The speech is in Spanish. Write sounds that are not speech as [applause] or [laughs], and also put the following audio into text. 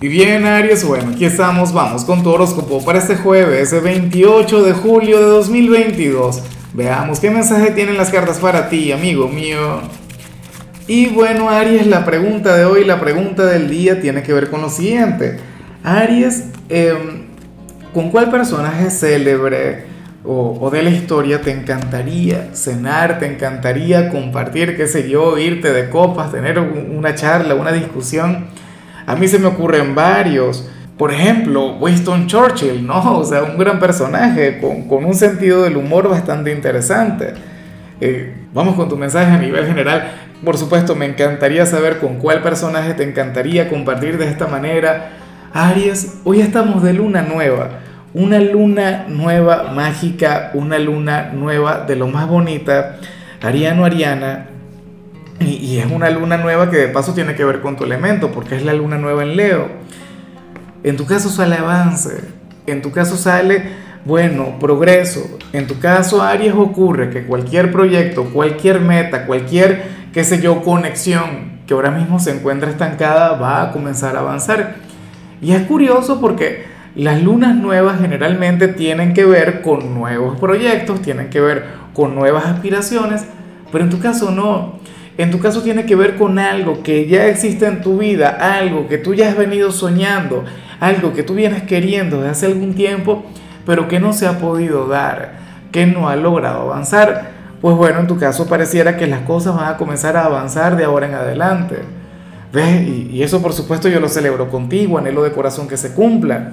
Y bien, Aries, bueno, aquí estamos, vamos con tu horóscopo para este jueves, el 28 de julio de 2022. Veamos qué mensaje tienen las cartas para ti, amigo mío. Y bueno, Aries, la pregunta de hoy, la pregunta del día tiene que ver con lo siguiente. Aries, em, ¿con cuál personaje célebre o, o de la historia te encantaría cenar, te encantaría compartir, qué sé yo, irte de copas, tener una charla, una discusión? A mí se me ocurren varios. Por ejemplo, Winston Churchill, ¿no? [laughs] O sea, un gran personaje con, con un sentido del humor bastante interesante. Eh, vamos con tu mensaje a nivel general. Por supuesto, me encantaría saber con cuál personaje te encantaría compartir de esta manera. Aries, hoy estamos de luna nueva. Una luna nueva mágica, una luna nueva de lo más bonita. Ariano, Ariana, y, es una luna nueva que de paso tiene que ver con tu elemento, porque es la luna nueva en Leo. En tu caso sale avance, en tu caso sale, bueno, progreso. En tu caso, Aries, ocurre que cualquier proyecto, cualquier meta, cualquier, qué sé yo, conexión que ahora mismo se encuentra estancada va a comenzar a avanzar. Y es curioso porque las lunas nuevas generalmente tienen que ver con nuevos proyectos, tienen que ver con nuevas aspiraciones, pero en tu caso no. En tu caso tiene que ver con algo que ya existe en tu vida, algo que tú ya has venido soñando, algo que tú vienes queriendo desde hace algún tiempo, pero que no se ha podido dar, que no ha logrado avanzar. Pues bueno, en tu caso pareciera que las cosas van a comenzar a avanzar de ahora en adelante. ¿Ves? Y, eso por supuesto yo lo celebro contigo, anhelo de corazón que se cumpla.